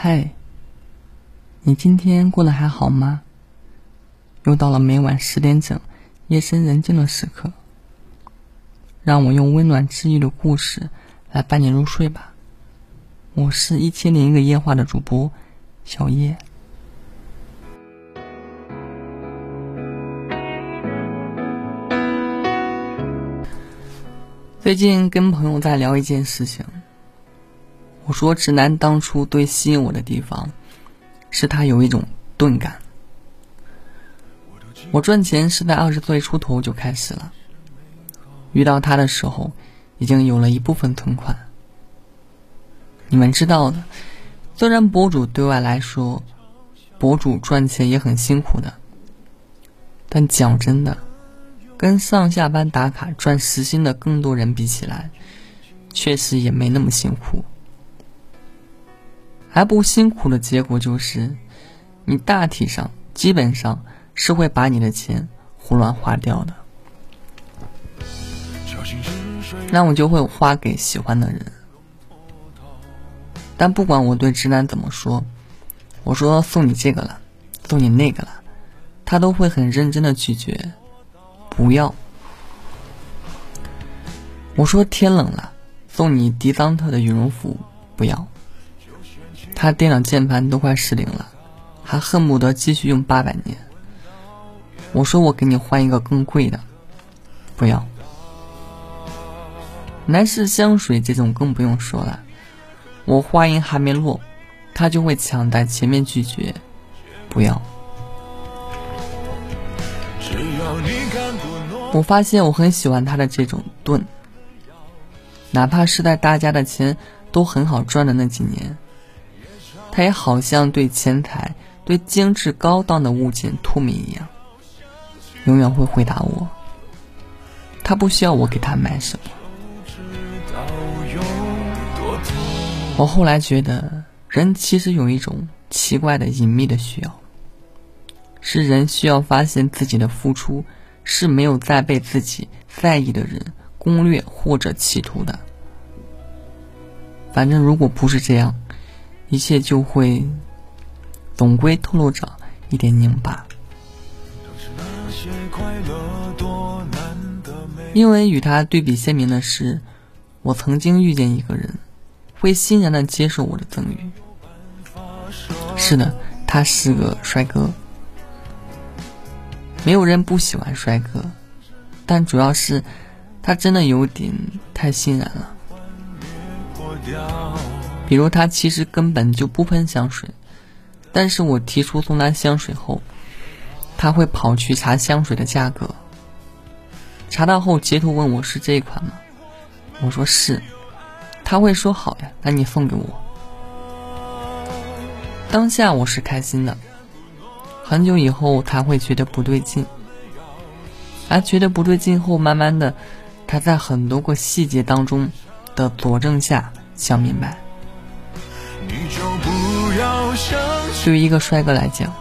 嗨，你今天过得还好吗？又到了每晚十点整，夜深人静的时刻，让我用温暖治愈的故事来伴你入睡吧。我是一千零一个夜话的主播小叶。最近跟朋友在聊一件事情。我说，直男当初最吸引我的地方，是他有一种钝感。我赚钱是在二十岁出头就开始了，遇到他的时候，已经有了一部分存款。你们知道的，虽然博主对外来说，博主赚钱也很辛苦的，但讲真的，跟上下班打卡赚时薪的更多人比起来，确实也没那么辛苦。还不辛苦的结果就是，你大体上基本上是会把你的钱胡乱花掉的，那我就会花给喜欢的人。但不管我对直男怎么说，我说送你这个了，送你那个了，他都会很认真的拒绝，不要。我说天冷了，送你迪桑特的羽绒服，不要。他电脑键盘都快失灵了，还恨不得继续用八百年。我说我给你换一个更贵的，不要。男士香水这种更不用说了，我话音还没落，他就会抢在前面拒绝，不要。我发现我很喜欢他的这种钝，哪怕是在大家的钱都很好赚的那几年。他也好像对钱财、对精致高档的物件脱敏一样，永远会回答我。他不需要我给他买什么。我后来觉得，人其实有一种奇怪的隐秘的需要，是人需要发现自己的付出是没有再被自己在意的人攻略或者企图的。反正如果不是这样。一切就会总归透露着一点拧巴，因为与他对比鲜明的是，我曾经遇见一个人，会欣然的接受我的赠予。是的，他是个帅哥，没有人不喜欢帅哥，但主要是他真的有点太欣然了。比如他其实根本就不喷香水，但是我提出送他香水后，他会跑去查香水的价格，查到后截图问我是这一款吗？我说是，他会说好呀，那你送给我。当下我是开心的，很久以后他会觉得不对劲，而觉得不对劲后，慢慢的，他在很多个细节当中的佐证下想明白。对于一个帅哥来讲，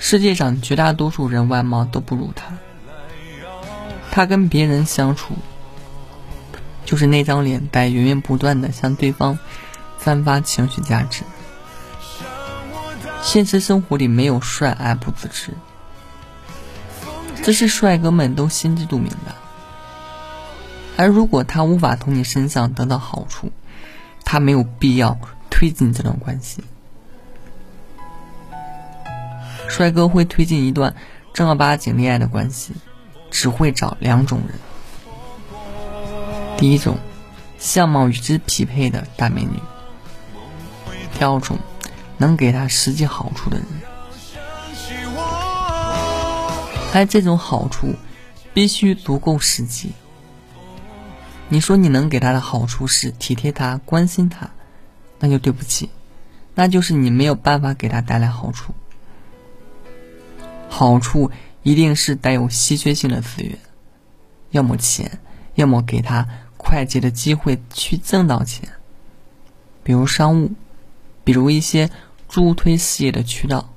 世界上绝大多数人外貌都不如他。他跟别人相处，就是那张脸在源源不断的向对方散发情绪价值。现实生活里没有帅而不自知，这是帅哥们都心知肚明的。而如果他无法从你身上得到好处，他没有必要。推进这段关系，帅哥会推进一段正儿八经恋爱的关系，只会找两种人：第一种，相貌与之匹配的大美女；第二种，能给他实际好处的人。而这种好处必须足够实际。你说你能给他的好处是体贴他、关心他。那就对不起，那就是你没有办法给他带来好处。好处一定是带有稀缺性的资源，要么钱，要么给他快捷的机会去挣到钱，比如商务，比如一些助推事业的渠道。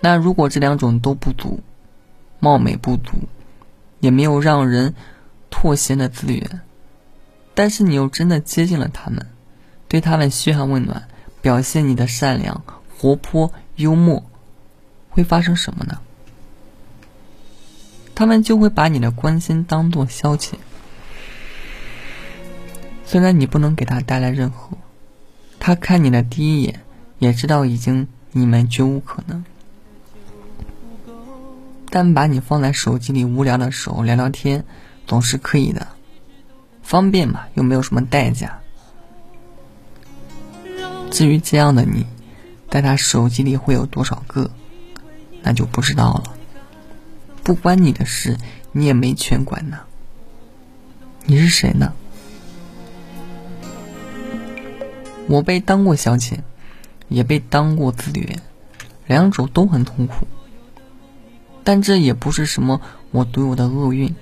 那如果这两种都不足，貌美不足，也没有让人妥协的资源。但是你又真的接近了他们，对他们嘘寒问暖，表现你的善良、活泼、幽默，会发生什么呢？他们就会把你的关心当做消遣。虽然你不能给他带来任何，他看你的第一眼也知道已经你们绝无可能。但把你放在手机里无聊的时候聊聊天，总是可以的，方便嘛，又没有什么代价。至于这样的你，在他手机里会有多少个，那就不知道了。不关你的事，你也没权管呢。你是谁呢？我被当过小姐，也被当过自恋，两种都很痛苦。但这也不是什么我独有的厄运。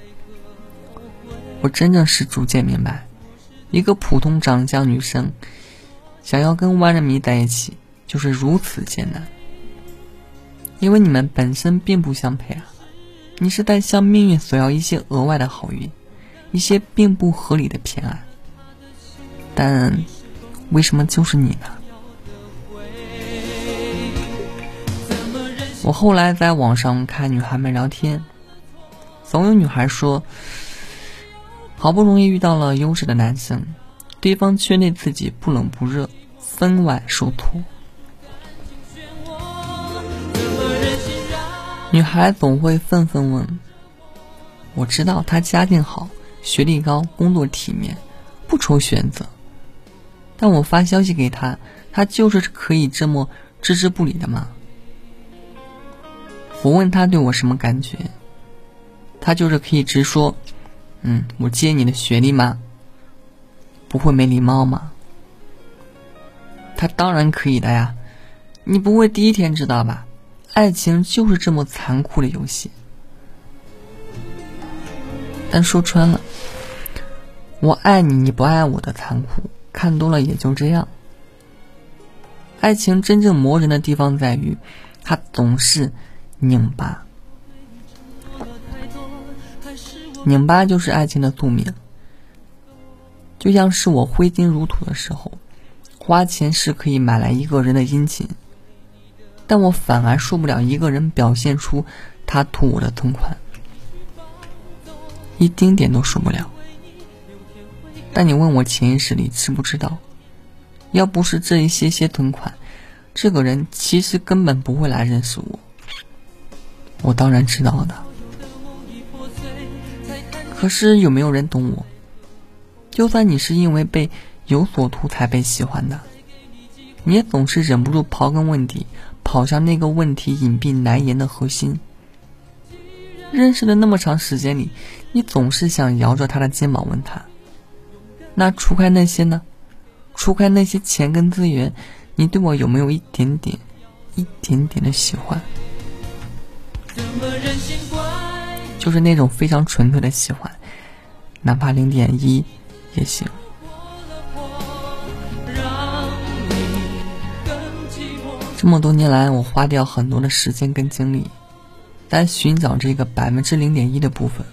我真正是逐渐明白，一个普通长相女生，想要跟万人迷在一起，就是如此艰难。因为你们本身并不相配啊，你是在向命运索要一些额外的好运，一些并不合理的偏爱。但为什么就是你呢？我后来在网上看女孩们聊天，总有女孩说，好不容易遇到了优质的男生，对方却对自己不冷不热，分外受挫。女孩总会愤愤问：“我知道他家境好，学历高，工作体面，不愁选择，但我发消息给他，他就是可以这么置之不理的吗？”我问他对我什么感觉，他就是可以直说，嗯，我接你的学历吗？不会没礼貌吗？他当然可以的呀，你不会第一天知道吧？爱情就是这么残酷的游戏。但说穿了，我爱你，你不爱我的残酷，看多了也就这样。爱情真正磨人的地方在于，它总是。拧巴，拧巴就是爱情的宿命。就像是我挥金如土的时候，花钱是可以买来一个人的殷勤，但我反而受不了一个人表现出他图我的存款，一丁点都受不了。但你问我潜意识里知不知道，要不是这一些些存款，这个人其实根本不会来认识我。我当然知道的，可是有没有人懂我？就算你是因为被有所图才被喜欢的，你也总是忍不住刨根问底，跑向那个问题隐蔽难言的核心。认识了那么长时间里，你总是想摇着他的肩膀问他：“那除开那些呢？除开那些钱跟资源，你对我有没有一点点、一点点的喜欢？”就是那种非常纯粹的喜欢，哪怕零点一也行。这么多年来，我花掉很多的时间跟精力，在寻找这个百分之零点一的部分。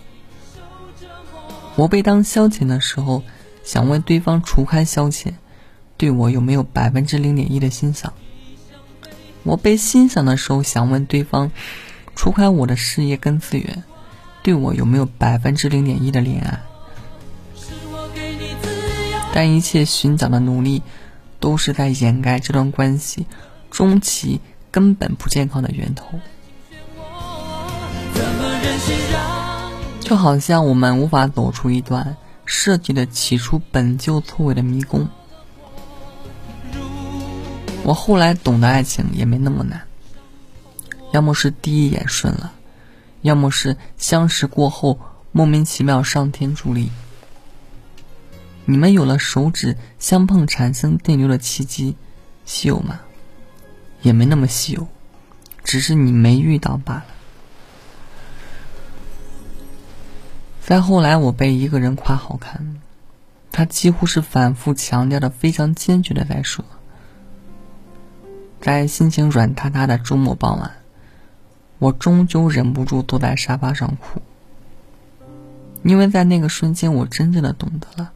我被当消遣的时候，想问对方除开消遣，对我有没有百分之零点一的欣赏？我被欣赏的时候，想问对方。除开我的事业跟资源，对我有没有百分之零点一的恋爱？但一切寻找的努力，都是在掩盖这段关系终其根本不健康的源头。就好像我们无法走出一段设计的起初本就错位的迷宫。我后来懂得，爱情也没那么难。要么是第一眼顺了，要么是相识过后莫名其妙上天助力。你们有了手指相碰产生电流的契机，稀有吗？也没那么稀有，只是你没遇到罢了。再后来，我被一个人夸好看，他几乎是反复强调的，非常坚决的在说，在心情软塌塌的周末傍晚。我终究忍不住坐在沙发上哭，因为在那个瞬间，我真正的懂得了，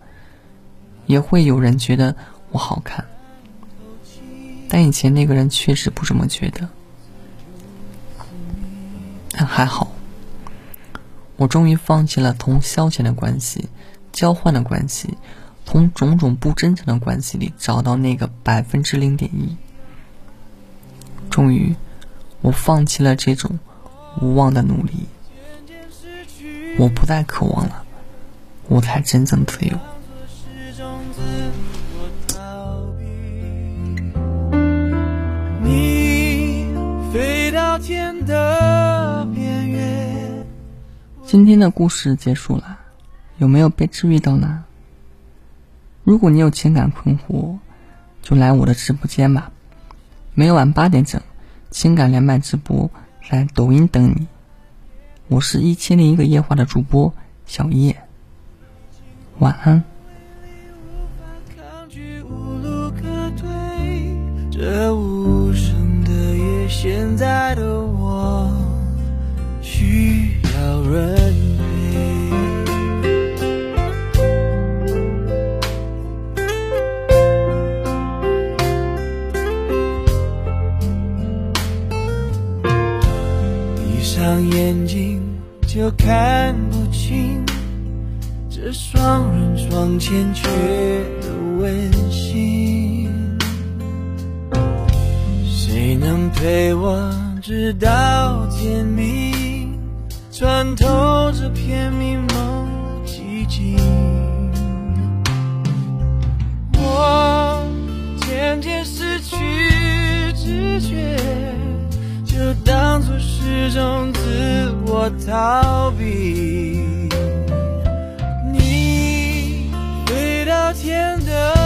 也会有人觉得我好看。但以前那个人确实不这么觉得。但还好，我终于放弃了同消遣的关系、交换的关系，从种种不真诚的关系里找到那个百分之零点一。终于，我放弃了这种无望的努力。我不再渴望了，我才真正自由。今天的故事结束了，有没有被治愈到呢？如果你有情感困惑，就来我的直播间吧。每晚八点整，情感连麦直播，在抖音等你。我是一千零一个夜话的主播小叶，晚安。现在的我需要人陪。闭上眼睛就看不清这双人床欠缺的温馨。能陪我直到天明穿透这片迷蒙寂静。我渐渐失去知觉就当做是种自我逃避。你飞到天的